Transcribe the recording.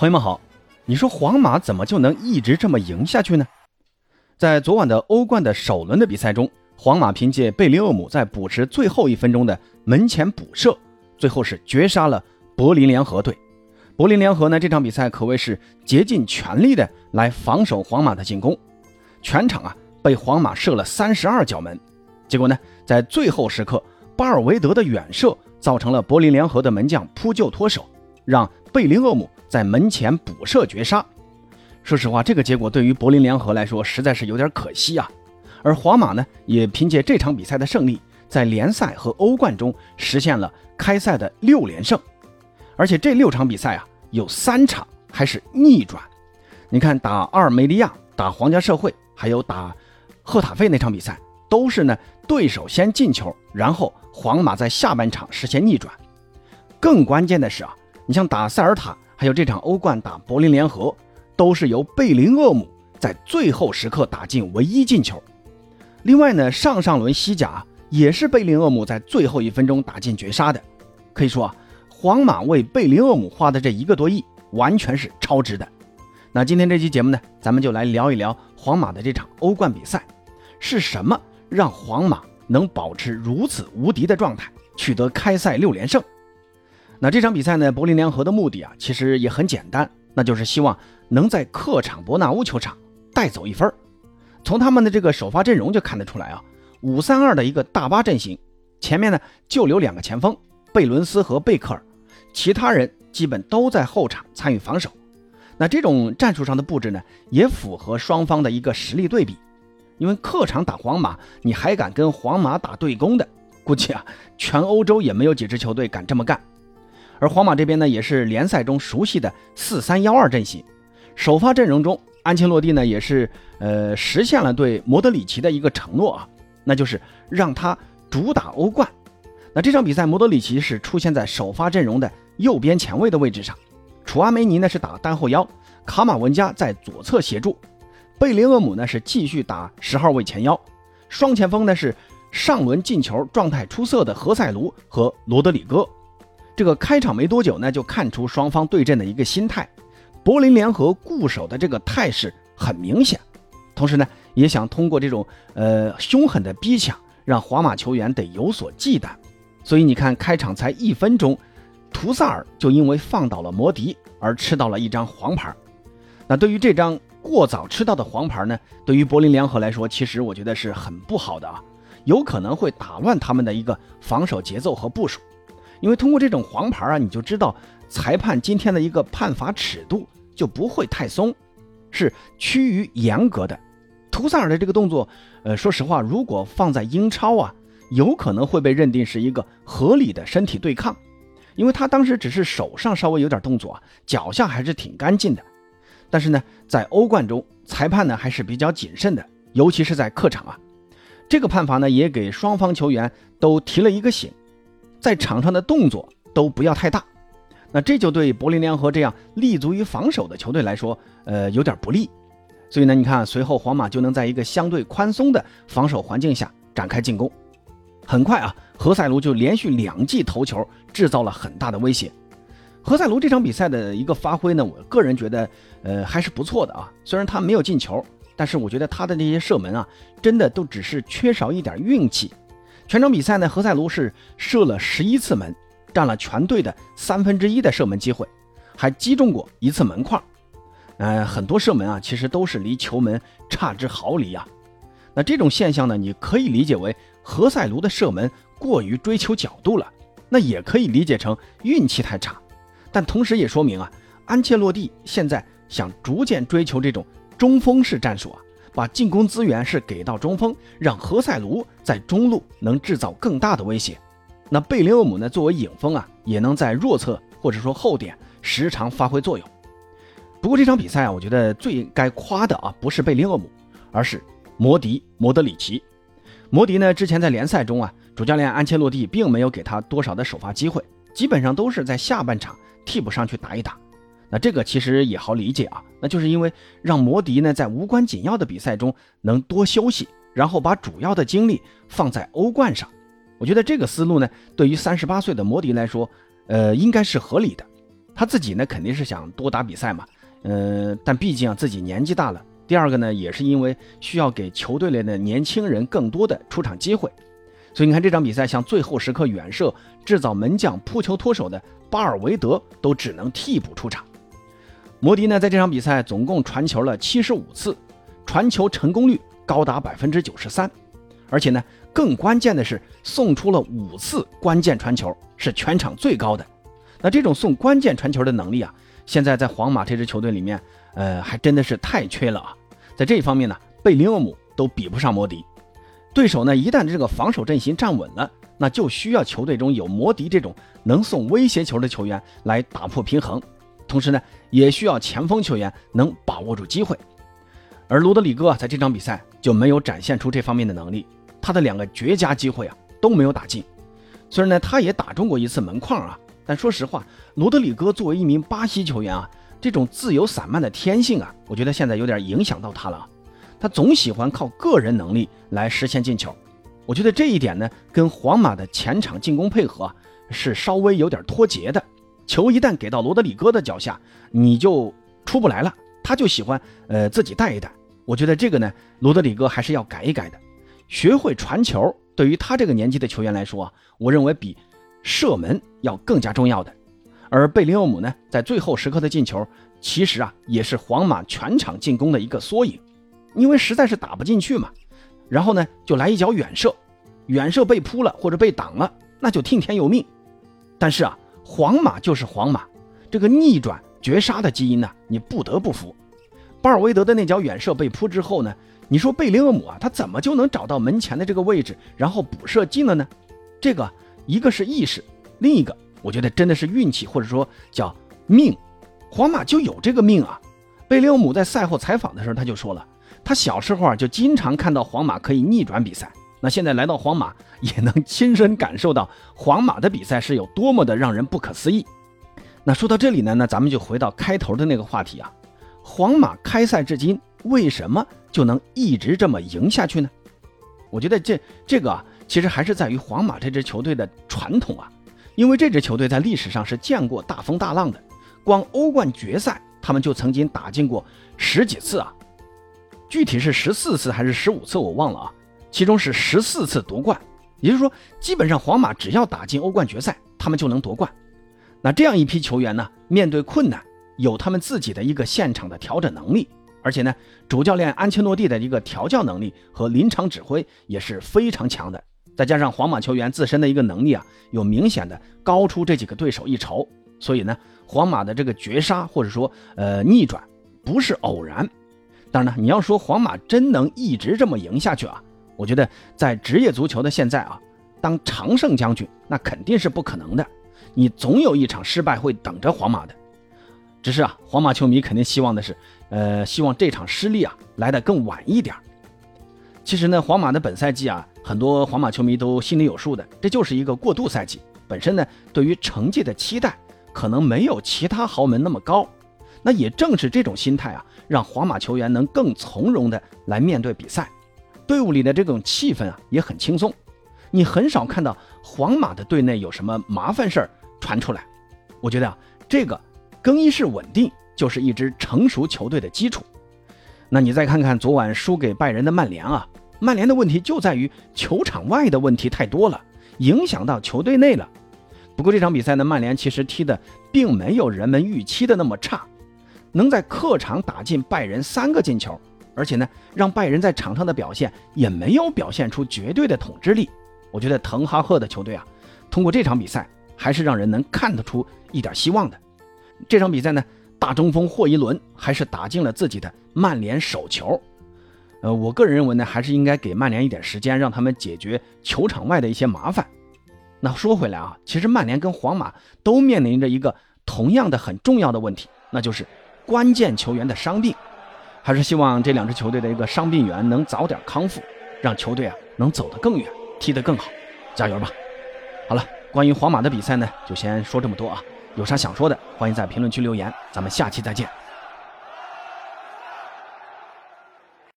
朋友们好，你说皇马怎么就能一直这么赢下去呢？在昨晚的欧冠的首轮的比赛中，皇马凭借贝林厄姆在补时最后一分钟的门前补射，最后是绝杀了柏林联合队。柏林联合呢这场比赛可谓是竭尽全力的来防守皇马的进攻，全场啊被皇马射了三十二脚门，结果呢在最后时刻，巴尔维德的远射造成了柏林联合的门将扑救脱手，让贝林厄姆。在门前补射绝杀，说实话，这个结果对于柏林联合来说实在是有点可惜啊。而皇马呢，也凭借这场比赛的胜利，在联赛和欧冠中实现了开赛的六连胜，而且这六场比赛啊，有三场还是逆转。你看，打阿尔梅利亚、打皇家社会，还有打赫塔费那场比赛，都是呢对手先进球，然后皇马在下半场实现逆转。更关键的是啊，你像打塞尔塔。还有这场欧冠打柏林联合，都是由贝林厄姆在最后时刻打进唯一进球。另外呢，上上轮西甲也是贝林厄姆在最后一分钟打进绝杀的。可以说啊，皇马为贝林厄姆花的这一个多亿完全是超值的。那今天这期节目呢，咱们就来聊一聊皇马的这场欧冠比赛，是什么让皇马能保持如此无敌的状态，取得开赛六连胜？那这场比赛呢，柏林联合的目的啊，其实也很简单，那就是希望能在客场伯纳乌球场带走一分。从他们的这个首发阵容就看得出来啊，五三二的一个大巴阵型，前面呢就留两个前锋贝伦斯和贝克尔，其他人基本都在后场参与防守。那这种战术上的布置呢，也符合双方的一个实力对比，因为客场打皇马，你还敢跟皇马打对攻的，估计啊，全欧洲也没有几支球队敢这么干。而皇马这边呢，也是联赛中熟悉的四三幺二阵型，首发阵容中，安切洛蒂呢也是呃实现了对莫德里奇的一个承诺啊，那就是让他主打欧冠。那这场比赛，莫德里奇是出现在首发阵容的右边前卫的位置上，楚阿梅尼呢是打单后腰，卡马文加在左侧协助，贝林厄姆呢是继续打十号位前腰，双前锋呢是上轮进球状态出色的何塞卢和罗德里戈。这个开场没多久呢，就看出双方对阵的一个心态，柏林联合固守的这个态势很明显，同时呢，也想通过这种呃凶狠的逼抢，让皇马球员得有所忌惮。所以你看，开场才一分钟，图萨尔就因为放倒了摩迪而吃到了一张黄牌。那对于这张过早吃到的黄牌呢，对于柏林联合来说，其实我觉得是很不好的啊，有可能会打乱他们的一个防守节奏和部署。因为通过这种黄牌啊，你就知道裁判今天的一个判罚尺度就不会太松，是趋于严格的。图萨尔的这个动作，呃，说实话，如果放在英超啊，有可能会被认定是一个合理的身体对抗，因为他当时只是手上稍微有点动作啊，脚下还是挺干净的。但是呢，在欧冠中，裁判呢还是比较谨慎的，尤其是在客场啊，这个判罚呢也给双方球员都提了一个醒。在场上的动作都不要太大，那这就对柏林联合这样立足于防守的球队来说，呃，有点不利。所以呢，你看随后皇马就能在一个相对宽松的防守环境下展开进攻。很快啊，何塞卢就连续两记头球，制造了很大的威胁。何塞卢这场比赛的一个发挥呢，我个人觉得，呃，还是不错的啊。虽然他没有进球，但是我觉得他的那些射门啊，真的都只是缺少一点运气。全场比赛呢，何塞卢是射了十一次门，占了全队的三分之一的射门机会，还击中过一次门框。呃，很多射门啊，其实都是离球门差之毫厘啊。那这种现象呢，你可以理解为何塞卢的射门过于追求角度了，那也可以理解成运气太差。但同时也说明啊，安切洛蒂现在想逐渐追求这种中锋式战术啊。把进攻资源是给到中锋，让何塞卢在中路能制造更大的威胁。那贝林厄姆呢？作为影锋啊，也能在弱侧或者说后点时常发挥作用。不过这场比赛啊，我觉得最该夸的啊，不是贝林厄姆，而是摩迪摩德里奇。摩迪呢，之前在联赛中啊，主教练安切洛蒂并没有给他多少的首发机会，基本上都是在下半场替补上去打一打。那这个其实也好理解啊，那就是因为让摩迪呢在无关紧要的比赛中能多休息，然后把主要的精力放在欧冠上。我觉得这个思路呢，对于三十八岁的摩迪来说，呃，应该是合理的。他自己呢肯定是想多打比赛嘛，嗯，但毕竟啊自己年纪大了。第二个呢，也是因为需要给球队里的年轻人更多的出场机会，所以你看这场比赛，像最后时刻远射制造门将扑球脱手的巴尔维德都只能替补出场。摩迪呢在这场比赛总共传球了七十五次，传球成功率高达百分之九十三，而且呢更关键的是送出了五次关键传球，是全场最高的。那这种送关键传球的能力啊，现在在皇马这支球队里面，呃还真的是太缺了啊。在这一方面呢，贝林厄姆都比不上摩迪。对手呢，一旦这个防守阵型站稳了，那就需要球队中有摩迪这种能送威胁球的球员来打破平衡。同时呢，也需要前锋球员能把握住机会。而罗德里戈，在这场比赛就没有展现出这方面的能力，他的两个绝佳机会啊都没有打进。虽然呢，他也打中过一次门框啊，但说实话，罗德里戈作为一名巴西球员啊。这种自由散漫的天性啊，我觉得现在有点影响到他了。他总喜欢靠个人能力来实现进球。我觉得这一点呢，跟皇马的前场进攻配合是稍微有点脱节的。球一旦给到罗德里戈的脚下，你就出不来了。他就喜欢呃自己带一带。我觉得这个呢，罗德里戈还是要改一改的。学会传球，对于他这个年纪的球员来说啊，我认为比射门要更加重要的。而贝林厄姆呢，在最后时刻的进球，其实啊，也是皇马全场进攻的一个缩影，因为实在是打不进去嘛。然后呢，就来一脚远射，远射被扑了或者被挡了，那就听天由命。但是啊，皇马就是皇马，这个逆转绝杀的基因呢，你不得不服。巴尔韦德的那脚远射被扑之后呢，你说贝林厄姆啊，他怎么就能找到门前的这个位置，然后补射进了呢？这个一个是意识，另一个。我觉得真的是运气，或者说叫命，皇马就有这个命啊。贝利欧姆在赛后采访的时候，他就说了，他小时候啊就经常看到皇马可以逆转比赛，那现在来到皇马也能亲身感受到皇马的比赛是有多么的让人不可思议。那说到这里呢，那咱们就回到开头的那个话题啊，皇马开赛至今为什么就能一直这么赢下去呢？我觉得这这个啊，其实还是在于皇马这支球队的传统啊。因为这支球队在历史上是见过大风大浪的，光欧冠决赛他们就曾经打进过十几次啊，具体是十四次还是十五次我忘了啊，其中是十四次夺冠，也就是说，基本上皇马只要打进欧冠决赛，他们就能夺冠。那这样一批球员呢，面对困难，有他们自己的一个现场的调整能力，而且呢，主教练安切洛蒂的一个调教能力和临场指挥也是非常强的。再加上皇马球员自身的一个能力啊，有明显的高出这几个对手一筹，所以呢，皇马的这个绝杀或者说呃逆转不是偶然。当然呢，你要说皇马真能一直这么赢下去啊，我觉得在职业足球的现在啊，当常胜将军那肯定是不可能的，你总有一场失败会等着皇马的。只是啊，皇马球迷肯定希望的是，呃，希望这场失利啊来得更晚一点。其实呢，皇马的本赛季啊，很多皇马球迷都心里有数的，这就是一个过渡赛季。本身呢，对于成绩的期待可能没有其他豪门那么高。那也正是这种心态啊，让皇马球员能更从容的来面对比赛，队伍里的这种气氛啊也很轻松。你很少看到皇马的队内有什么麻烦事儿传出来。我觉得啊，这个更衣室稳定就是一支成熟球队的基础。那你再看看昨晚输给拜仁的曼联啊，曼联的问题就在于球场外的问题太多了，影响到球队内了。不过这场比赛呢，曼联其实踢的并没有人们预期的那么差，能在客场打进拜仁三个进球，而且呢，让拜仁在场上的表现也没有表现出绝对的统治力。我觉得滕哈赫的球队啊，通过这场比赛还是让人能看得出一点希望的。这场比赛呢。大中锋霍伊伦还是打进了自己的曼联首球，呃，我个人认为呢，还是应该给曼联一点时间，让他们解决球场外的一些麻烦。那说回来啊，其实曼联跟皇马都面临着一个同样的很重要的问题，那就是关键球员的伤病。还是希望这两支球队的一个伤病员能早点康复，让球队啊能走得更远，踢得更好，加油吧！好了，关于皇马的比赛呢，就先说这么多啊。有啥想说的，欢迎在评论区留言，咱们下期再见。